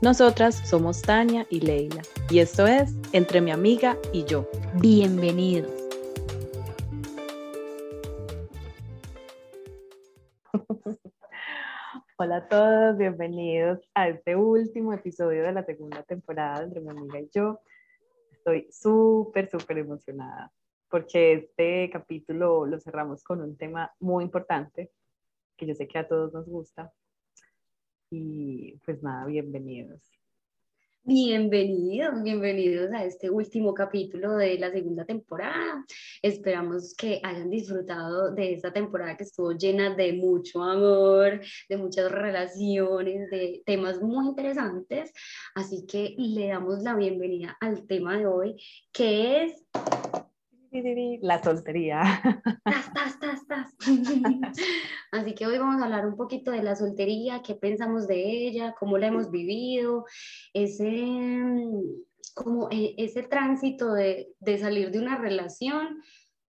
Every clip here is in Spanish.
Nosotras somos Tania y Leila y esto es Entre mi amiga y yo. Bienvenidos. Hola a todos, bienvenidos a este último episodio de la segunda temporada Entre mi amiga y yo. Estoy súper, súper emocionada porque este capítulo lo cerramos con un tema muy importante que yo sé que a todos nos gusta y pues nada, bienvenidos. Bienvenidos, bienvenidos a este último capítulo de la segunda temporada. Esperamos que hayan disfrutado de esta temporada que estuvo llena de mucho amor, de muchas relaciones, de temas muy interesantes. Así que le damos la bienvenida al tema de hoy, que es la soltería. Así que hoy vamos a hablar un poquito de la soltería, qué pensamos de ella, cómo la hemos vivido, ese, como e, ese tránsito de, de salir de una relación,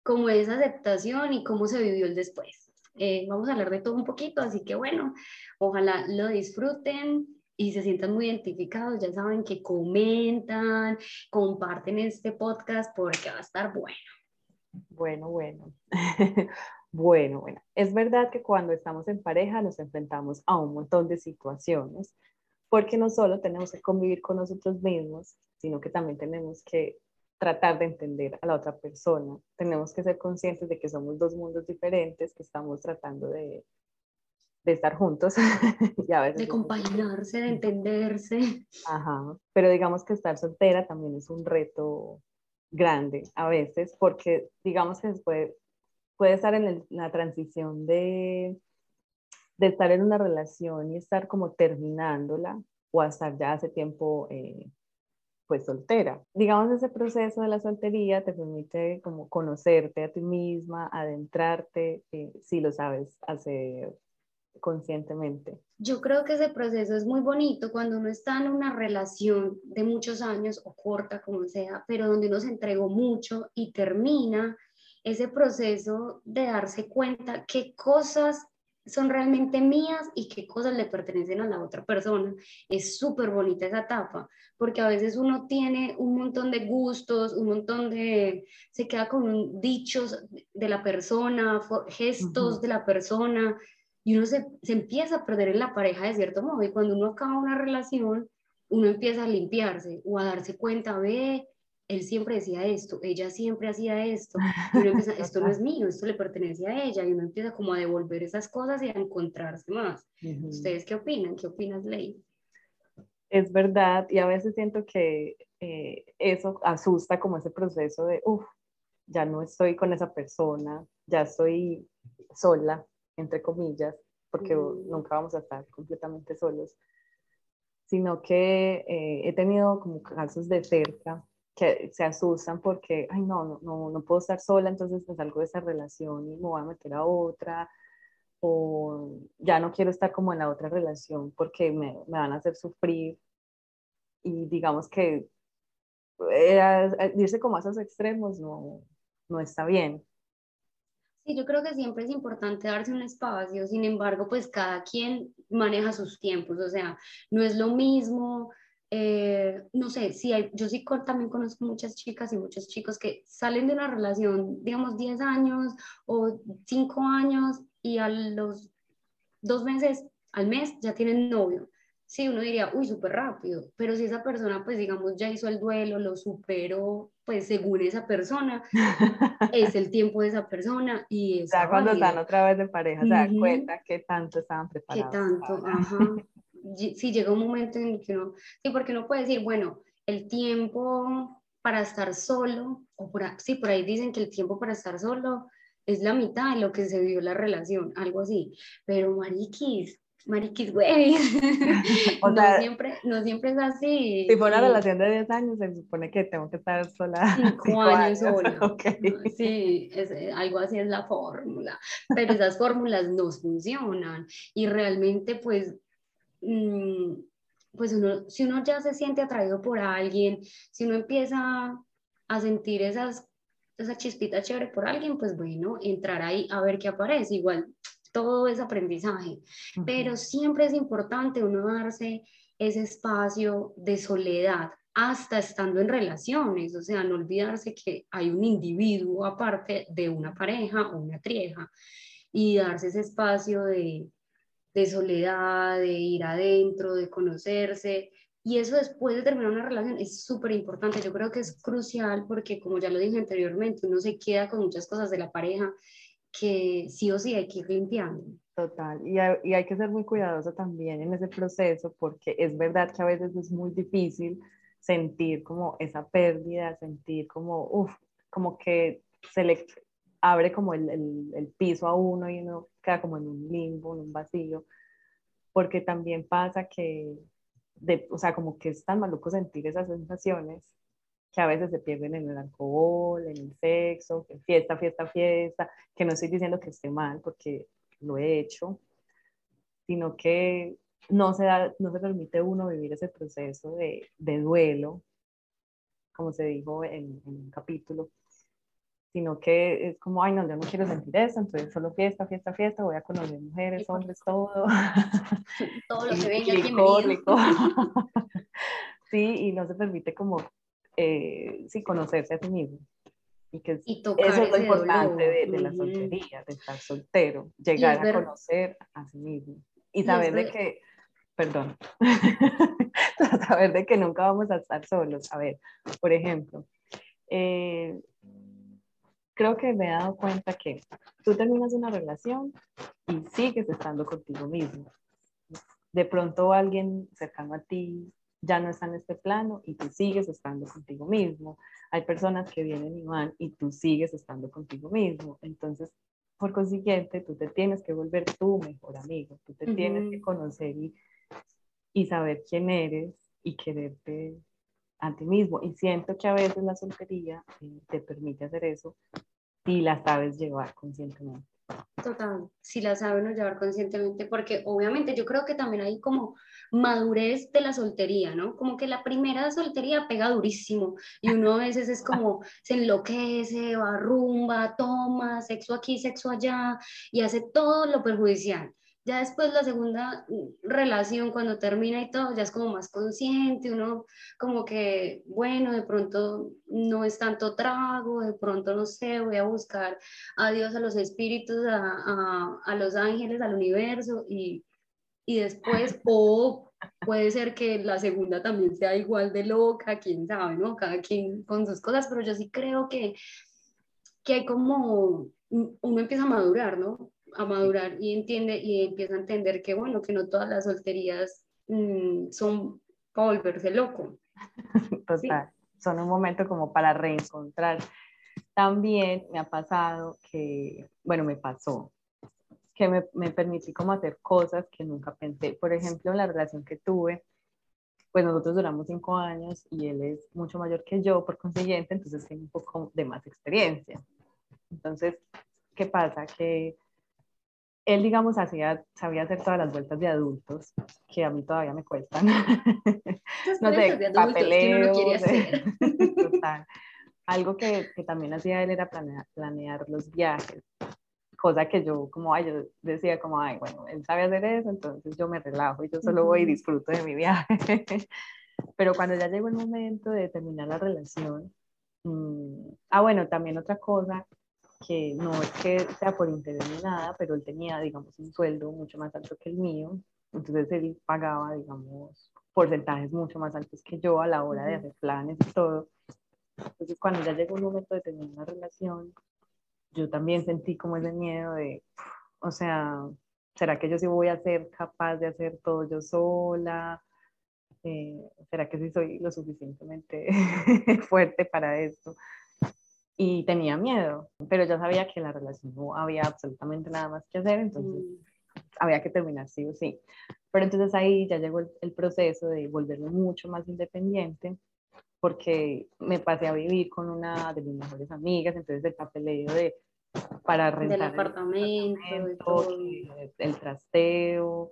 como esa aceptación y cómo se vivió el después. Eh, vamos a hablar de todo un poquito, así que bueno, ojalá lo disfruten y se sientan muy identificados, ya saben que comentan, comparten este podcast porque va a estar bueno. Bueno, bueno. bueno, bueno. Es verdad que cuando estamos en pareja nos enfrentamos a un montón de situaciones, porque no solo tenemos que convivir con nosotros mismos, sino que también tenemos que tratar de entender a la otra persona. Tenemos que ser conscientes de que somos dos mundos diferentes, que estamos tratando de de estar juntos. y a veces de compaginarse, de entenderse. Ajá, pero digamos que estar soltera también es un reto grande a veces, porque digamos que puede, puede estar en la transición de, estar en una relación y estar como terminándola o estar ya hace tiempo eh, pues soltera. Digamos, ese proceso de la soltería te permite como conocerte a ti misma, adentrarte, eh, si lo sabes hacer conscientemente. Yo creo que ese proceso es muy bonito cuando uno está en una relación de muchos años o corta, como sea, pero donde uno se entregó mucho y termina ese proceso de darse cuenta qué cosas son realmente mías y qué cosas le pertenecen a la otra persona. Es súper bonita esa etapa, porque a veces uno tiene un montón de gustos, un montón de, se queda con dichos de la persona, gestos de la persona, y uno se, se, empieza a perder en la pareja de cierto modo. Y cuando uno acaba una relación, uno empieza a limpiarse o a darse cuenta, ve, él siempre decía esto, ella siempre hacía esto, y uno empieza, esto no es mío, esto le pertenece a ella, y uno empieza como a devolver esas cosas y a encontrarse más. ¿Ustedes qué opinan? ¿Qué opinas, Ley? Es verdad, y a veces siento que eh, eso asusta como ese proceso de, uff, ya no estoy con esa persona, ya estoy sola, entre comillas, porque mm. nunca vamos a estar completamente solos, sino que eh, he tenido como casos de cerca que se asustan porque, ay, no, no, no, puedo estar sola, entonces me salgo de esa relación y me voy a meter a otra, o ya no quiero estar como en la otra relación porque me, me van a hacer sufrir. Y digamos que eh, irse como a esos extremos no, no está bien. Sí, yo creo que siempre es importante darse un espacio, sin embargo, pues cada quien maneja sus tiempos, o sea, no es lo mismo, eh, no sé, si yo sí también conozco muchas chicas y muchos chicos que salen de una relación, digamos, 10 años o 5 años y a los dos meses, al mes, ya tienen novio. Sí, uno diría, uy, súper rápido, pero si esa persona, pues digamos, ya hizo el duelo, lo superó, pues según esa persona, es el tiempo de esa persona y es... Ya cuando están otra vez de pareja, se dan cuenta que tanto estaban preparados. Que tanto, ajá. Sí, llega un momento en que uno, sí, porque uno puede decir, bueno, el tiempo para estar solo, o por, sí, por ahí dicen que el tiempo para estar solo es la mitad de lo que se dio la relación, algo así, pero mariquis, mariquis, güey. no, siempre, no siempre es así. Si fue una relación de 10 años, se supone que tengo que estar sola. 5 años, sola. Sí, es, algo así es la fórmula. Pero esas fórmulas no funcionan. Y realmente, pues, mm, pues uno, si uno ya se siente atraído por alguien, si uno empieza a sentir esas, esa chispita chévere por alguien, pues bueno, entrar ahí a ver qué aparece. Igual todo es aprendizaje, pero siempre es importante uno darse ese espacio de soledad hasta estando en relaciones, o sea, no olvidarse que hay un individuo aparte de una pareja o una trieja y darse ese espacio de, de soledad, de ir adentro, de conocerse. Y eso después de terminar una relación es súper importante. Yo creo que es crucial porque, como ya lo dije anteriormente, uno se queda con muchas cosas de la pareja que sí o sí hay que ir limpiando. Total, y hay, y hay que ser muy cuidadoso también en ese proceso porque es verdad que a veces es muy difícil sentir como esa pérdida, sentir como, uff, como que se le abre como el, el, el, piso a uno y uno queda como en un limbo, en un vacío, porque también pasa que, de, o sea, como que es tan maluco sentir esas sensaciones que a veces se pierden en el alcohol, en el sexo, en fiesta, fiesta, fiesta, que no estoy diciendo que esté mal porque lo he hecho, sino que no se, da, no se permite uno vivir ese proceso de, de duelo, como se dijo en, en, un capítulo, sino que es como, ay, no, yo no quiero sentir eso, entonces solo fiesta, fiesta, fiesta, voy a conocer mujeres, hombres, todo. Todo lo que venga, bienvenido. Sí, y no se permite como eh, sí, conocerse a sí mismo. Y que eso es lo importante de, la soltería, de estar soltero, llegar a conocer a sí mismo y saber de que, perdón, saber de que nunca vamos a estar solos. A ver, por ejemplo, eh, creo que me he dado cuenta que tú terminas una relación y sigues estando contigo mismo. De pronto alguien cercano a ti ya no está en este plano y tú sigues estando contigo mismo. Hay personas que vienen y van y tú sigues estando contigo mismo. Entonces, por consiguiente, tú te tienes que volver tu mejor amigo, tú te tienes que conocer y, y saber quién eres y quererte a ti mismo. Y siento que a veces la soltería eh, te permite hacer eso y la sabes llevar conscientemente. Total, si la saben llevar conscientemente, porque obviamente yo creo que también hay como madurez de la soltería, ¿no? Como que la primera soltería pega durísimo y uno a veces es como se enloquece, va rumba, toma, sexo aquí, sexo allá y hace todo lo perjudicial. Ya después la segunda relación, cuando termina y todo, ya es como más consciente, uno como que, bueno, de pronto no es tanto trago, de pronto no sé, voy a buscar a Dios, a los espíritus, a, a, a los ángeles, al universo y, y después, o puede ser que la segunda también sea igual de loca, quién sabe, ¿no? Cada quien con sus cosas, pero yo sí creo que, que como, uno empieza a madurar, ¿no? A madurar y entiende y empieza a entender que bueno, que no todas las solterías mm, son para volverse loco. Total, son un momento como para reencontrar. También me ha pasado que, bueno, me pasó, que me, me permití como hacer cosas que nunca pensé. Por ejemplo, la relación que tuve, pues nosotros duramos cinco años y él es mucho mayor que yo, por consiguiente, entonces tiene un poco de más experiencia. Entonces, ¿qué pasa? Que él, digamos, hacía, sabía hacer todas las vueltas de adultos, que a mí todavía me cuestan. no sé, papeleo. Total. Algo que, que, también hacía él era planear, planear los viajes, cosa que yo, como, ay, yo decía como, ay, bueno, él sabe hacer eso, entonces yo me relajo y yo solo voy y disfruto de mi viaje. Pero cuando ya llegó el momento de terminar la relación, mmm, ah, bueno, también otra cosa que no es que sea por interés ni nada, pero él tenía, digamos, un sueldo mucho más alto que el mío Entonces él pagaba, digamos, porcentajes mucho más altos que yo a la hora de hacer planes y todo. Entonces cuando ya llegó un momento de tener una relación, yo también sentí como ese miedo de, o sea, ¿será que yo sí voy a ser capaz de hacer todo yo sola? Eh, ¿Será que sí soy lo suficientemente fuerte para esto? Y tenía miedo, pero ya sabía que la relación no había absolutamente nada más que hacer, entonces mm. había que terminar sí o sí. Pero entonces ahí ya llegó el, el proceso de volverme mucho más independiente porque me pasé a vivir con una de mis mejores amigas, entonces el papeleo de para rentar el apartamento, el, trasteo,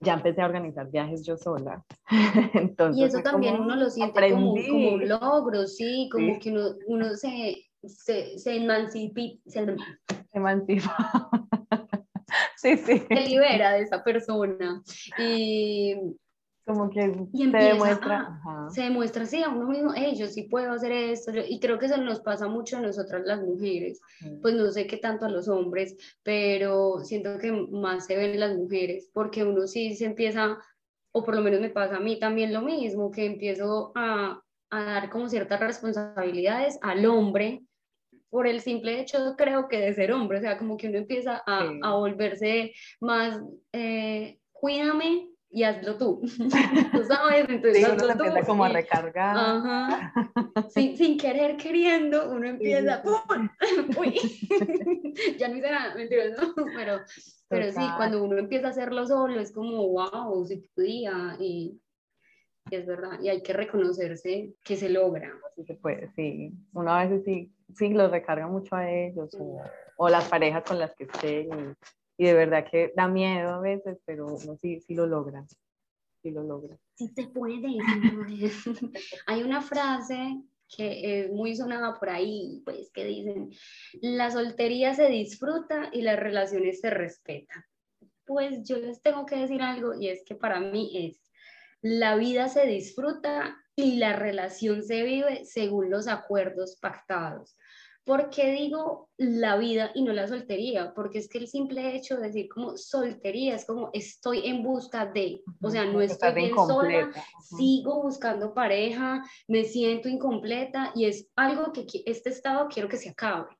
ya empecé a organizar viajes yo sola. Entonces, y eso también uno lo siente como, como, un logro, sí, como que uno, uno se, se, se, emancipa. Se, emancipa. sí, sí. Se libera de esa persona. Y como que se demuestra. se demuestra, sí, a uno mismo, hey, yo sí puedo hacer esto, y creo que eso nos pasa mucho a nosotras las mujeres, pues no sé qué tanto a los hombres, pero siento que más se ven las mujeres, porque uno sí se empieza, o por lo menos me pasa a mí también lo mismo, que empiezo a, a dar como ciertas responsabilidades al hombre, por el simple hecho, creo que de ser hombre, o sea, como que uno empieza a, a volverse más, eh, cuídame, y hazlo tú. tú sabes, entonces sí, uno empieza como a recargar. Ajá. Sin, sin, querer, queriendo, uno empieza, ¡pum! ¡Uy! ya no hice nada, mentira, ¿no? Pero, pero sí, cuando uno empieza a hacerlo solo, es como, wow, si podía, y, y, es verdad, y hay que reconocerse que se logra. Sí se puede, sí. Uno a veces sí, sí los recarga mucho a ellos, o, o las parejas con las que estén, y de verdad que da miedo a veces, pero sí, sí lo logra, sí lo logra. Sí se puede, Hay una frase que es muy sonada por ahí, pues que dicen, la soltería se disfruta y las relaciones se respetan. Pues yo les tengo que decir algo y es que para mí es, la vida se disfruta y la relación se vive según los acuerdos pactados. ¿Por qué digo la vida y no la soltería? Porque es que el simple hecho de decir como soltería es como estoy en busca de, o sea, no estoy bien sola, sigo buscando pareja, me siento incompleta y es algo que este estado quiero que se acabe.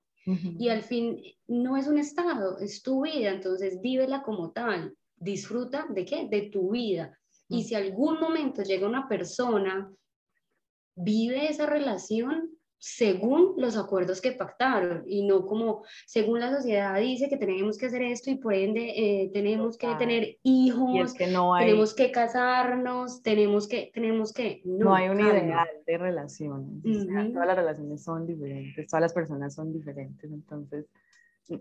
Y al fin no es un estado, es tu vida, entonces vívela como tal, disfruta de qué? De tu vida. Y si algún momento llega una persona, vive esa relación, según los acuerdos que pactaron y no como según la sociedad dice que tenemos que hacer esto y por ende eh, tenemos que tener hijos, que no hay, tenemos que casarnos, tenemos que, tenemos que... No, hay un ideal de relaciones, todas las relaciones son diferentes, todas las personas son diferentes, entonces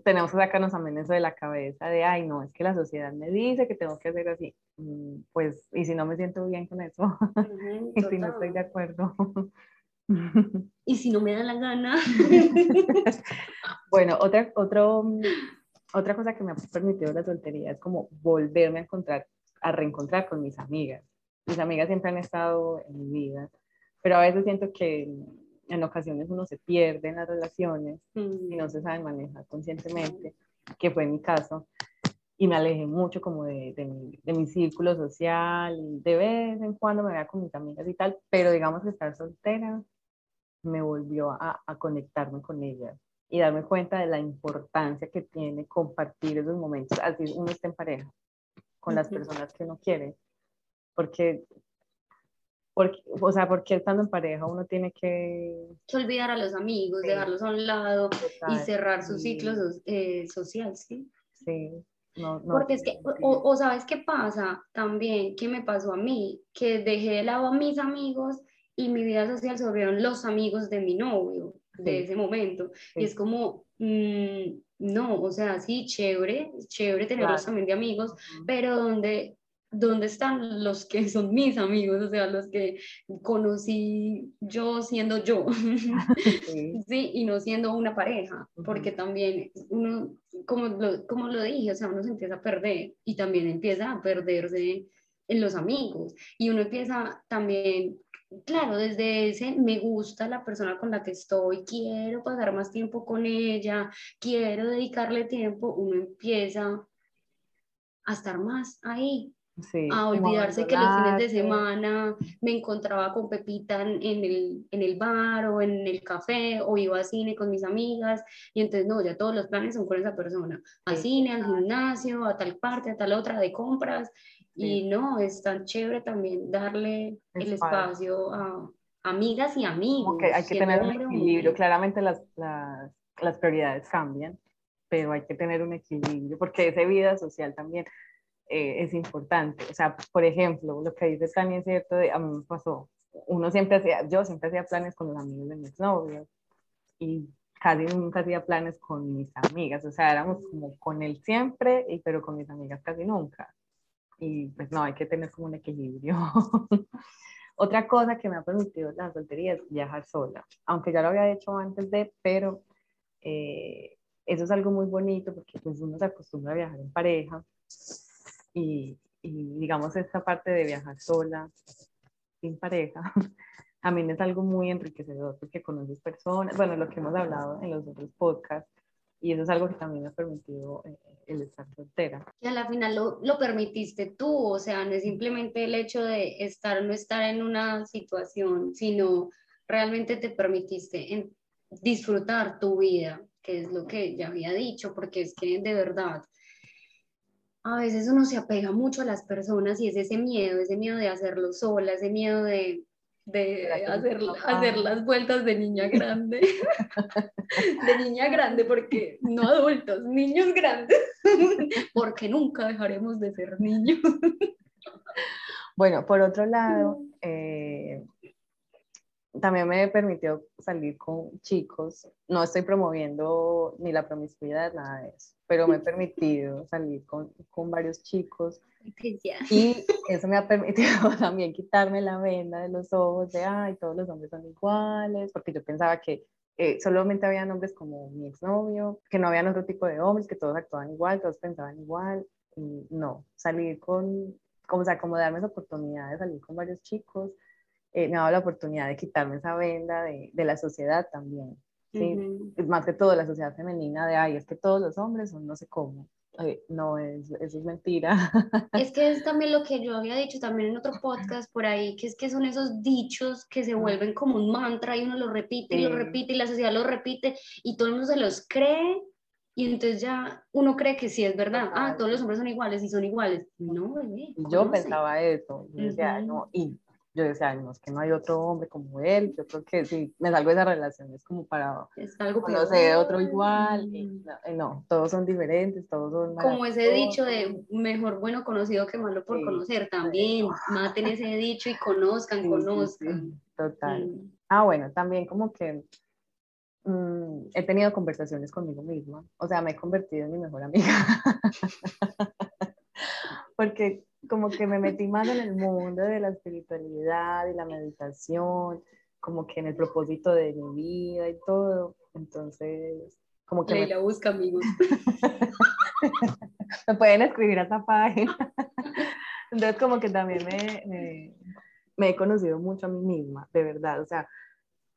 tenemos que sacarnos también eso de la cabeza de, ay, no, es que la sociedad me dice que tengo que hacer así, mm, pues, y si no me siento bien con eso, y si no estoy de acuerdo. y si no me da la gana. bueno, otra, otro, otra cosa que me ha permitido la soltería es como volverme a encontrar, a reencontrar con mis amigas. Mis amigas siempre han estado en mi vida, pero a veces siento que en ocasiones uno se pierde en las relaciones y no se sabe manejar conscientemente, que fue mi caso y me alejé mucho como de, de, mi, de, mi, círculo social, de vez en cuando me veía con mis amigas y tal, pero digamos que estar soltera me volvió a, a, conectarme con ella y darme cuenta de la importancia que tiene compartir esos momentos, así uno está en pareja, con las personas que uno quiere, porque, porque, o sea, porque estando en pareja uno tiene que... olvidar a los amigos, dejarlos a un lado y cerrar sus ciclos eh, sociales, ¿sí? Sí. No, no, porque es que, o, o, sabes qué pasa también, que me pasó a mí, que dejé de lado a mis amigos y mi vida social se volvieron los amigos de mi novio de ese momento. Y es como, mm, no, o sea, sí, chévere, chévere tenerlos también de amigos, pero donde ¿dónde están los que son mis amigos? O sea, los que conocí yo siendo yo, sí. y no siendo una pareja, porque también uno, como lo, como lo dije, o sea, uno se empieza a perder y también empieza a perderse en los amigos. Y uno empieza también claro, desde ese me gusta la persona con la que estoy, quiero pasar más tiempo con ella, quiero dedicarle tiempo, uno empieza a estar más ahí. a olvidarse que los fines de semana me encontraba con Pepita en el, en el bar o en el café o iba a cine con mis amigas y entonces no, ya todos los planes son con esa persona, a cine, al gimnasio, a tal parte, a tal otra de compras y no, es tan chévere también darle el espacio a amigas y amigos. hay que tener un equilibrio, claramente las, las, las prioridades cambian, pero hay que tener un equilibrio porque esa vida social también eh, es importante. O sea, por ejemplo, lo que dice Tania es cierto, de, a mí me pasó, uno siempre hacía, yo siempre hacía planes con los amigos de mis novios y casi nunca hacía planes con mis amigas, o sea, éramos como con él siempre, y, pero con mis amigas casi nunca. Y pues no, hay que tener como un equilibrio. Otra cosa que me ha permitido la soltería es viajar sola, aunque ya lo había hecho antes de, pero eh, eso es algo muy bonito porque pues uno se acostumbra a viajar en pareja y, digamos esta parte de viajar sola, sin pareja, mí es algo muy enriquecedor porque conoces personas, bueno, lo que hemos hablado en los otros podcasts, y eso es algo que también me ha permitido eh, el estar soltera. Y a la final lo, lo, permitiste tú, o sea, no es simplemente el hecho de estar o no estar en una situación, sino realmente te permitiste en disfrutar tu vida, que es lo que ya había dicho, porque es que de verdad a veces uno se apega mucho a las personas y es ese miedo, ese miedo de hacerlo sola, ese miedo de, de hacer, hacer las vueltas de niña grande, de niña grande, porque no adultos, niños grandes, porque nunca dejaremos de ser niños. Bueno, por otro lado, eh, también me permitió salir con chicos. No estoy promoviendo ni la promiscuidad, nada de eso, pero me he permitido salir con, con varios chicos. Y eso me ha permitido también quitarme la venda de los ojos de, ay, todos los hombres son iguales, porque yo pensaba que eh, solamente había hombres como mi exnovio, que no había otro tipo de hombres, que todos actuaban igual, todos pensaban igual. Y no, salir con, como, o sea, como darme esa oportunidad de salir con varios chicos, eh, me ha dado la oportunidad de quitarme esa venda de, de la sociedad también. ¿sí? Más que todo la sociedad femenina de, ay, es que todos los hombres son no sé cómo. No, es, eso es mentira. Es que es también lo que yo había dicho también en otro podcast por ahí, que es que son esos dichos que se vuelven como un mantra y uno lo repite y lo repite y la sociedad lo repite y todo el mundo se los cree y entonces ya uno cree que sí es verdad, ah, todos los hombres son iguales y son iguales. No, bebé. Yo pensaba eso, no, y yo decía, no, es que no hay otro hombre como él, yo creo que si me salgo de esa relación es como para es algo conocer otro igual, y no, todos son diferentes, todos son Como ese dicho de mejor bueno conocido que malo por conocer, también, maten ese dicho y conozcan, conozcan. total. Ah, bueno, también como que mm, he tenido conversaciones conmigo misma, o sea, me he convertido en mi mejor amiga. Porque como que me metí más en el mundo de la espiritualidad y la meditación, como que en el propósito de mi vida y todo. Entonces, como que... Leila me... busca amigos. me pueden escribir a esa página. Entonces, como que también me, me, he conocido mucho a mí misma, de verdad. O sea,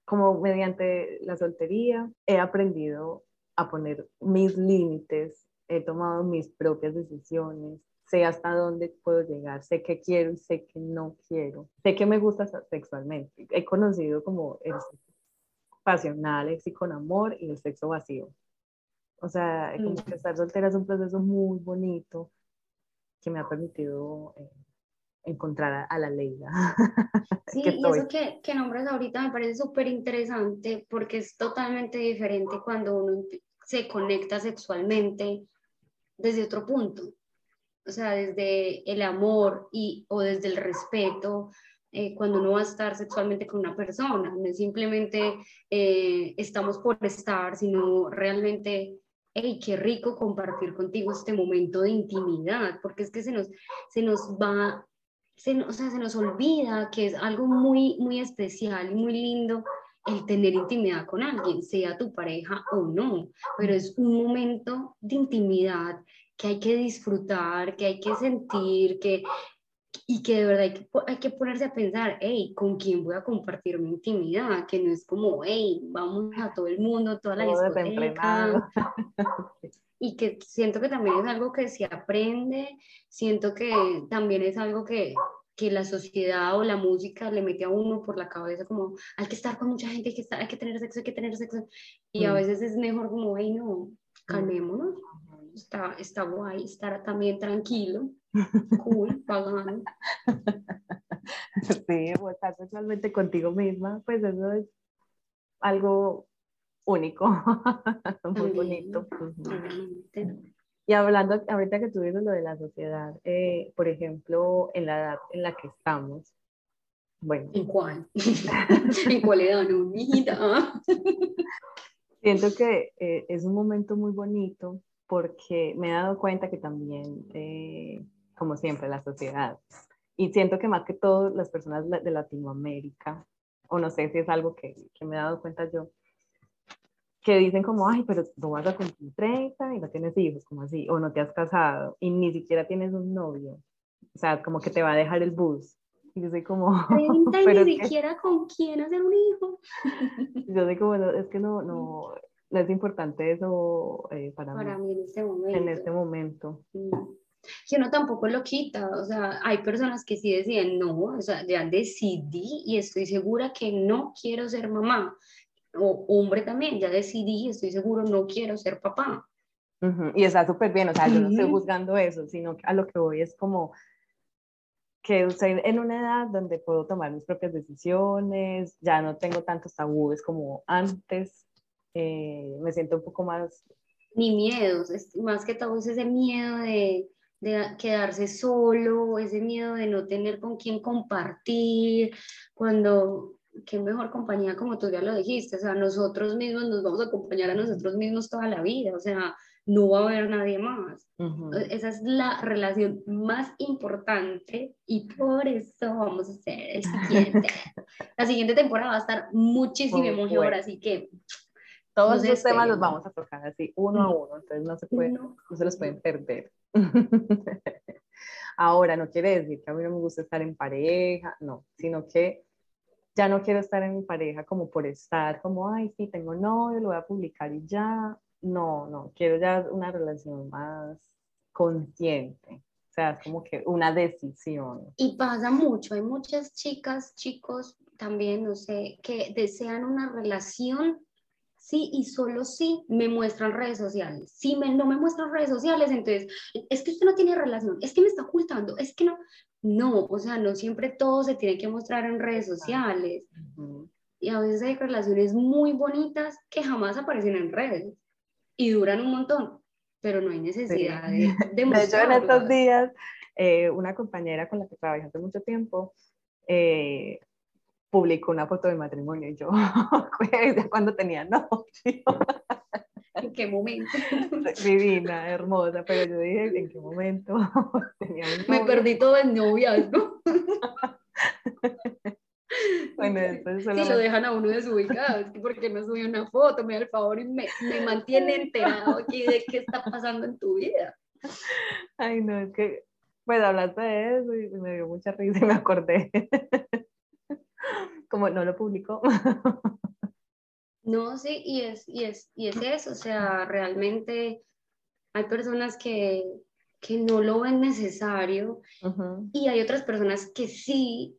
como mediante la soltería he aprendido a poner mis límites, he tomado mis propias decisiones, sé hasta dónde puedo llegar, sé qué quiero y sé que no quiero, sé que me gusta sexualmente. He conocido como el sexo pasional, el sexo con amor y el sexo vacío. O sea, como que estar soltera es un proceso muy bonito que me ha permitido eh, encontrar a, la Leila. Sí, y eso que, que nombras ahorita me parece súper interesante porque es totalmente diferente cuando uno se conecta sexualmente desde otro punto o sea, desde el amor y, o desde el respeto, eh, cuando uno va a estar sexualmente con una persona, no es simplemente eh, estamos por estar, sino realmente, hey, qué rico compartir contigo este momento de intimidad, porque es que se nos, se nos va, se, o sea, se nos olvida que es algo muy, muy especial y muy lindo el tener intimidad con alguien, sea tu pareja o no, pero es un momento de intimidad que hay que disfrutar, que hay que sentir, que, y que de verdad hay que, hay que ponerse a pensar, hey, ¿con quién voy a compartir mi intimidad? Que no es como, hey, vamos a todo el mundo, toda la discoteca. y que siento que también es algo que se aprende, siento que también es algo que, que la sociedad o la música le mete a uno por la cabeza como hay que estar con mucha gente, hay que, estar, hay que tener sexo, hay que tener sexo, y a mm. veces es mejor como, ay no, mm. Está, está guay estar también tranquilo, cool, pagando. Sí, o estar totalmente contigo misma, pues eso es algo único, muy bonito. Y hablando, ahorita que tú dices lo de la sociedad, eh, por ejemplo, en la edad en la que estamos, bueno. ¿En cuál? ¿En cuál edad, no, Siento que eh, es un momento muy bonito porque me he dado cuenta que también, eh, como siempre, la sociedad, y siento que más que todo las personas de Latinoamérica, o no sé si es algo que, que me he dado cuenta yo, que dicen como, ay, pero tú vas a cumplir 30 y no tienes hijos, como así, o no te has casado y ni siquiera tienes un novio. O sea, como que te va a dejar el bus. Y yo soy como... 30 y pero ni siquiera con quién hacer un hijo. yo soy como, es que no, no, no es importante eso eh, para, para mí. en este momento. En este momento. Yo no tampoco lo quita, o sea, hay personas que sí decían, no, o sea, ya decidí y estoy segura que no quiero ser mamá o hombre también, ya decidí, estoy seguro, no quiero ser papá. Y está súper bien, o sea, yo no estoy juzgando eso, sino a lo que voy es como que estoy en una edad donde puedo tomar mis propias decisiones, ya no tengo tantos tabúes como antes, eh, me siento un poco más... Ni miedos, es más que todo es ese miedo de, de quedarse solo, ese miedo de no tener con quién compartir, cuando qué mejor compañía como tú ya lo dijiste, o sea, nosotros mismos nos vamos a acompañar a nosotros mismos toda la vida, o sea, no va a haber nadie más. Esa es la relación más importante y por eso vamos a hacer el siguiente. la siguiente temporada va a estar muchísimo mejor, así que... Todos los temas los vamos a tocar así, uno a uno, entonces no se, puede, no se los pueden perder. Ahora, no quiere decir que a mí no me gusta estar en pareja, no, sino que ya no quiero estar en mi pareja como por estar, como, ay, sí, tengo novio, lo voy a publicar y ya. No, no, quiero ya una relación más consciente. O sea, es como que una decisión. Y pasa mucho, hay muchas chicas, chicos también, no sé, que desean una relación sí y solo sí me muestran redes sociales. Si me, no me muestran redes sociales, entonces es que usted no tiene relación, es que me está ocultando, es que no. No, o sea, no siempre todo se tiene que mostrar en redes sociales. Y a veces hay relaciones muy bonitas que jamás aparecen en redes y duran un montón, pero no hay necesidad de, de De hecho, en estos días, eh, una compañera con la que trabajé hace mucho tiempo, eh, publicó una foto de matrimonio y yo, cuando tenía novio. ¿En qué momento? Divina, hermosa, pero yo dije, ¿en qué momento? tenía Me perdí todo en noviazgo. bueno, después Si lo dejan a uno desubicado, es que porque no subí una foto, me da el favor y me, me mantiene enterado aquí de qué está pasando en tu vida. Ay, no, es que, pues hablaste de eso y me dio mucha risa y me acordé como no lo publicó. No, sí, y es, y es, y es eso, o sea, realmente hay personas que, que no lo ven necesario y hay otras personas que sí,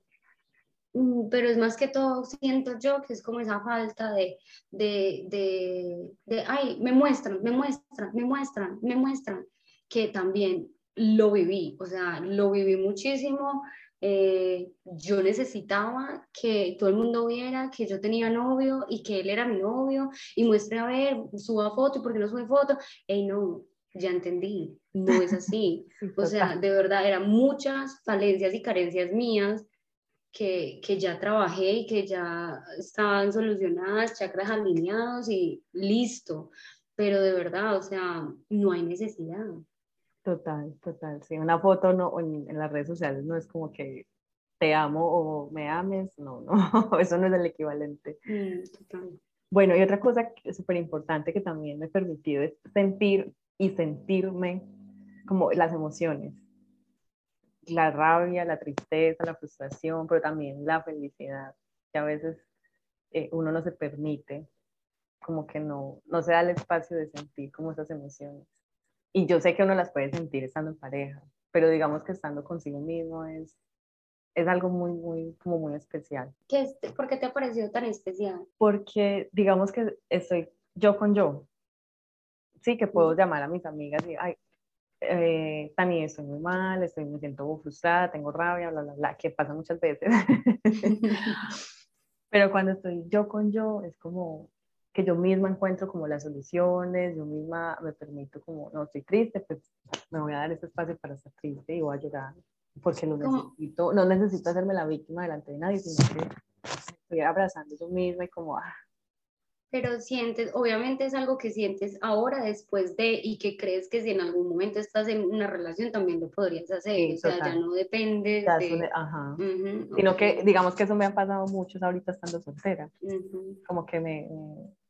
mm, pero es más que todo, siento yo que es como esa falta de, de, de, de ay, me muestran, me muestran, me muestran, me muestran, que también lo viví, o sea, lo viví muchísimo eh, yo necesitaba que todo el mundo viera que yo tenía novio y que él era mi novio y muestre a ver, suba foto por qué no sube foto. Ey, no, ya entendí, no es así. o sea, de verdad, eran muchas falencias y carencias mías que, que, ya trabajé y que ya estaban solucionadas, chakras alineados y listo. Pero de verdad, o sea, no hay necesidad. Total, total. Sí, una foto no, en, las redes sociales no es como que te amo o me ames, no, no, eso no es el equivalente. Mm, bueno, y otra cosa súper importante que también me he permitido es sentir y sentirme como las emociones. La rabia, la tristeza, la frustración, pero también la felicidad, que a veces eh, uno no se permite, como que no, no se da el espacio de sentir como esas emociones. Y yo sé que uno las puede sentir estando en pareja, pero digamos que estando consigo mismo es, es algo muy, muy, como muy especial. ¿Qué es, ¿Por qué te ha parecido tan especial? Porque digamos que estoy yo con yo. Sí, que puedo llamar a mis amigas y, ay, eh, Tani, estoy muy mal, estoy, me siento frustrada, tengo rabia, bla, bla, bla, que pasa muchas veces. Pero cuando estoy yo con yo, es como que yo misma encuentro como las soluciones, yo misma me permito como, no, estoy triste, pues me voy a dar ese espacio para estar triste y voy a llorar, porque lo necesito, no necesito hacerme la víctima delante de nadie, sino que estoy abrazando yo misma y como, ah, pero sientes, obviamente es algo que sientes ahora después de y que crees que si en algún momento estás en una relación también lo podrías hacer, o sea, ya no depende de... ajá. Sino que digamos que eso me ha pasado mucho ahorita estando soltera, como que me,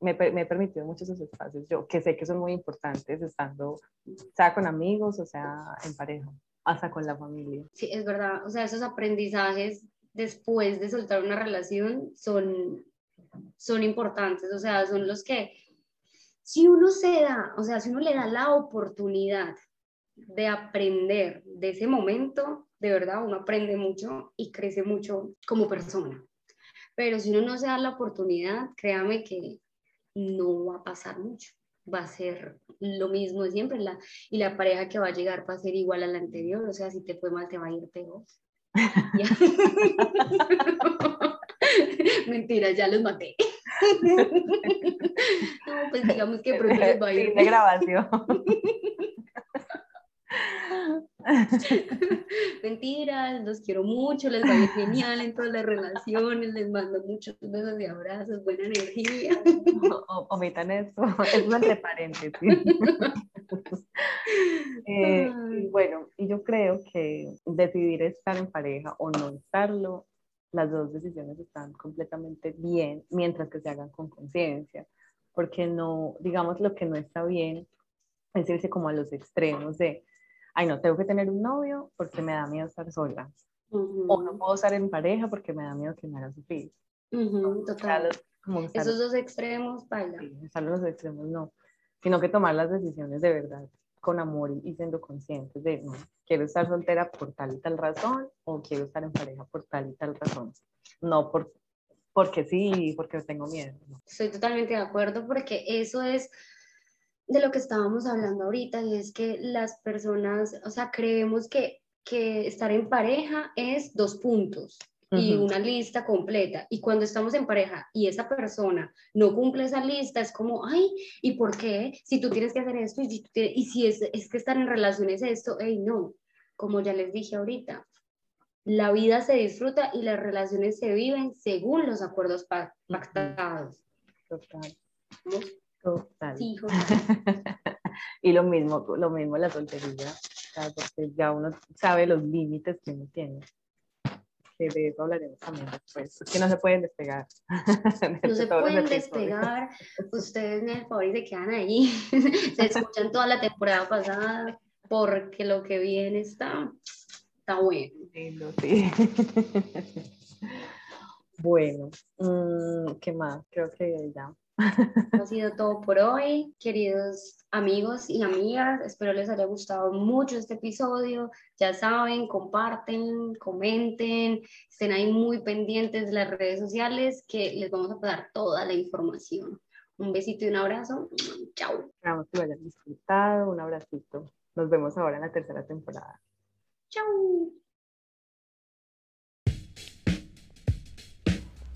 me, me, he permitido muchos esos espacios, yo que sé que son muy importantes estando, sea con amigos o sea en pareja, hasta con la familia. Sí, es verdad, o sea, esos aprendizajes después de soltar una relación son son importantes, o sea, son los que, si uno se da, o sea, si uno le da la oportunidad de aprender de ese momento, de verdad uno aprende mucho y crece mucho como persona. Pero si uno no se da la oportunidad, créame que no va a pasar mucho. Va a ser lo mismo siempre la, y la pareja que va a llegar va a ser igual a la anterior. O sea, si te fue mal, te va a ir peor. Mentira, ya los maté. no, pues digamos que pronto les va a ir. de grabación. Mentiras, los quiero mucho, les va a ir genial en todas las relaciones, les mando muchos besos y abrazos, buena energía. omitan esto, es entre paréntesis. Eh, bueno, y yo creo que decidir estar en pareja o no estarlo las dos decisiones están completamente bien mientras que se hagan con conciencia, porque no, digamos, lo que no está bien es irse como a los extremos de, ay, no, tengo que tener un novio porque me da miedo estar sola, o no puedo estar en pareja porque me da miedo que me haga sufrir. total. Esos dos extremos, baila. Sí, los extremos no, sino que tomar las decisiones de verdad con amor y siendo conscientes de, no, quiero estar soltera por tal y tal razón o quiero estar en pareja por tal y tal razón. No por, porque sí, porque tengo miedo. Estoy totalmente de acuerdo porque eso es de lo que estábamos hablando ahorita y es que las personas, o sea, creemos que, que estar en pareja es dos puntos y una lista completa. Y cuando estamos en pareja y esa persona no cumple esa lista, es como, ay, ¿y por qué? Si tú tienes que hacer esto y si, y si es, es, que estar en relaciones esto, hey, no. Como ya les dije ahorita, la vida se disfruta y las relaciones se viven según los acuerdos pactados. Total. Total. Sí, y lo mismo, lo mismo la soltería, porque ya uno sabe los límites que uno tiene de eso hablaremos también después, que no se pueden despegar. No se pueden despegar, ustedes me favor y se quedan ahí, se escuchan toda la temporada pasada, porque lo que viene está, está bueno. sí. Bueno, mm, ¿qué más? Creo que ya. Ha sido todo por hoy, queridos amigos y amigas. Espero les haya gustado mucho este episodio. Ya saben, comparten, comenten, estén ahí muy pendientes de las redes sociales que les vamos a dar toda la información. Un besito y un abrazo. Chao. Esperamos que lo hayan disfrutado. Un abracito. Nos vemos ahora en la tercera temporada. Chao.